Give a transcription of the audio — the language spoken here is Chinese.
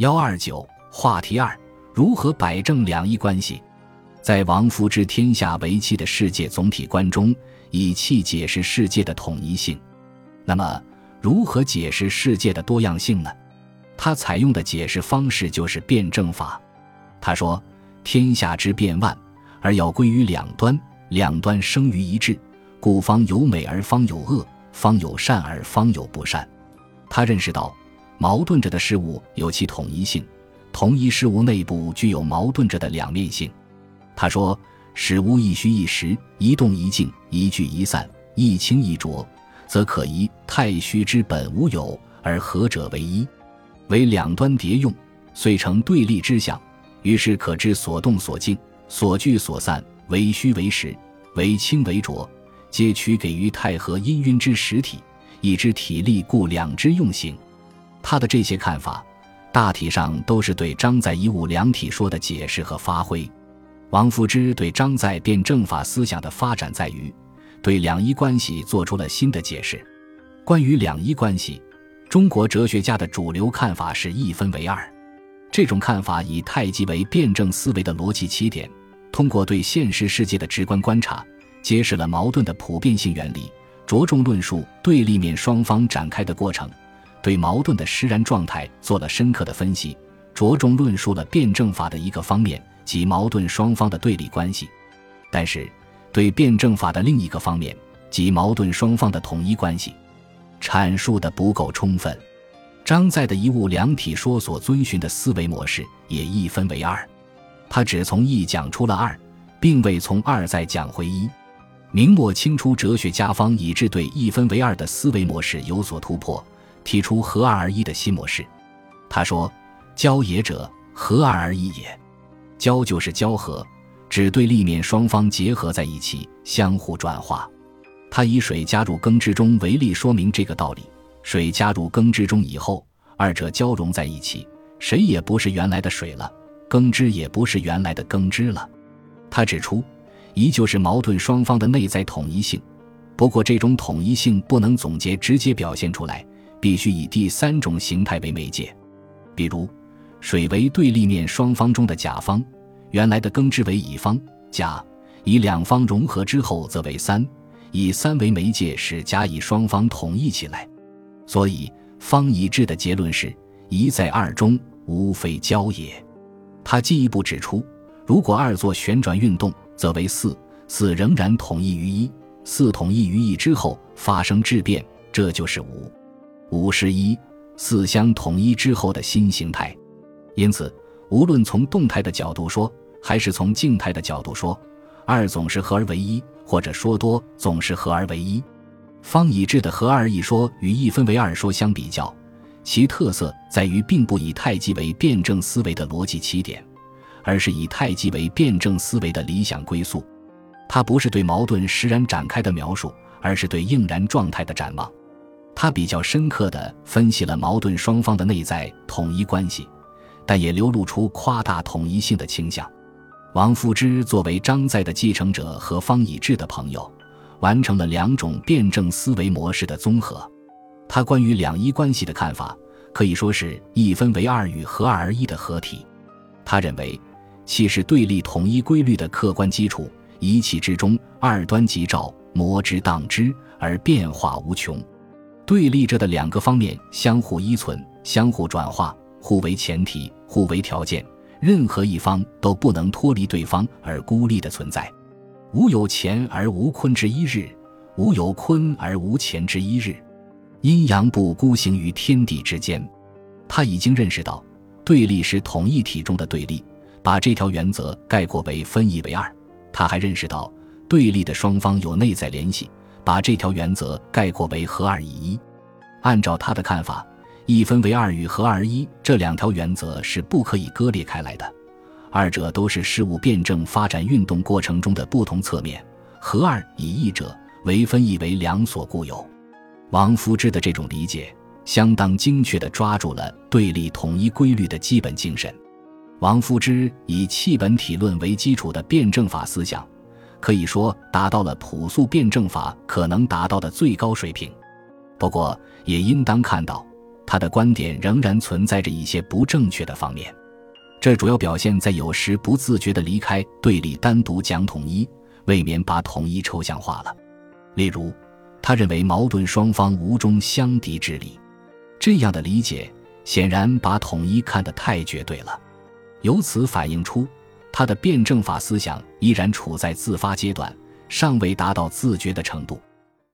幺二九话题二：如何摆正两翼关系？在王夫之天下为气的世界总体观中，以气解释世界的统一性。那么，如何解释世界的多样性呢？他采用的解释方式就是辩证法。他说：“天下之变万，而要归于两端，两端生于一致，故方有美而方有恶，方有善而方有不善。”他认识到，矛盾着的事物有其统一性，同一事物内部具有矛盾着的两面性。他说：“使无一虚一实，一动一静，一聚一散，一清一浊，则可疑太虚之本无有，而合者为一，为两端叠用，遂成对立之象。于是可知所动所静，所聚所散，为虚为实，为清为浊，皆取给于太和氤氲之实体，以知体力，故两之用行。”他的这些看法，大体上都是对张载一物两体说的解释和发挥。王夫之对张载辩证法思想的发展，在于对两伊关系做出了新的解释。关于两伊关系，中国哲学家的主流看法是一分为二。这种看法以太极为辩证思维的逻辑起点，通过对现实世界的直观观察，揭示了矛盾的普遍性原理，着重论述对立面双方展开的过程，对矛盾的实然状态做了深刻的分析，着重论述了辩证法的一个方面。及矛盾双方的对立关系，但是对辩证法的另一个方面及矛盾双方的统一关系，阐述的不够充分。张载的一物两体说所遵循的思维模式也一分为二，他只从一讲出了二，并未从二再讲回一。明末清初哲学家方以致对一分为二的思维模式有所突破，提出合二而一的新模式。他说：“交也者，合二而一也。”交就是交合，指对立面双方结合在一起，相互转化。他以水加入羹之中为例，说明这个道理。水加入羹之中以后，二者交融在一起，谁也不是原来的水了，羹汁也不是原来的羹汁了。他指出，依旧是矛盾双方的内在统一性，不过这种统一性不能总结直接表现出来，必须以第三种形态为媒介，比如。水为对立面双方中的甲方，原来的庚之为乙方甲，以两方融合之后则为三，以三为媒介使甲乙双方统一起来。所以方以智的结论是：一在二中，无非交也。他进一步指出，如果二做旋转运动，则为四，四仍然统一于一，四统一于一之后发生质变，这就是五，五十一，四相统一之后的新形态。因此，无论从动态的角度说，还是从静态的角度说，二总是合而为一，或者说多总是合而为一。方以智的合二一说与一分为二说相比较，其特色在于并不以太极为辩证思维的逻辑起点，而是以太极为辩证思维的理想归宿。它不是对矛盾实然展开的描述，而是对应然状态的展望。他比较深刻地分析了矛盾双方的内在统一关系。但也流露出夸大统一性的倾向。王夫之作为张载的继承者和方以智的朋友，完成了两种辩证思维模式的综合。他关于两一关系的看法，可以说是一分为二与合二而一的合体。他认为，气是对立统一规律的客观基础，一气之中，二端即照，摩之当之，而变化无穷。对立着的两个方面相互依存，相互转化。互为前提，互为条件，任何一方都不能脱离对方而孤立的存在。无有乾而无坤之一日，无有坤而无乾之一日。阴阳不孤行于天地之间。他已经认识到，对立是统一体中的对立，把这条原则概括为分一为二。他还认识到，对立的双方有内在联系，把这条原则概括为合二以一。按照他的看法。一分为二与合二一这两条原则是不可以割裂开来的，二者都是事物辩证发展运动过程中的不同侧面。合二以一者，为分亦为两所固有。王夫之的这种理解，相当精确地抓住了对立统一规律的基本精神。王夫之以气本体论为基础的辩证法思想，可以说达到了朴素辩证法可能达到的最高水平。不过，也应当看到。他的观点仍然存在着一些不正确的方面，这主要表现在有时不自觉地离开对立，单独讲统一，未免把统一抽象化了。例如，他认为矛盾双方无中相敌之理，这样的理解显然把统一看得太绝对了。由此反映出，他的辩证法思想依然处在自发阶段，尚未达到自觉的程度。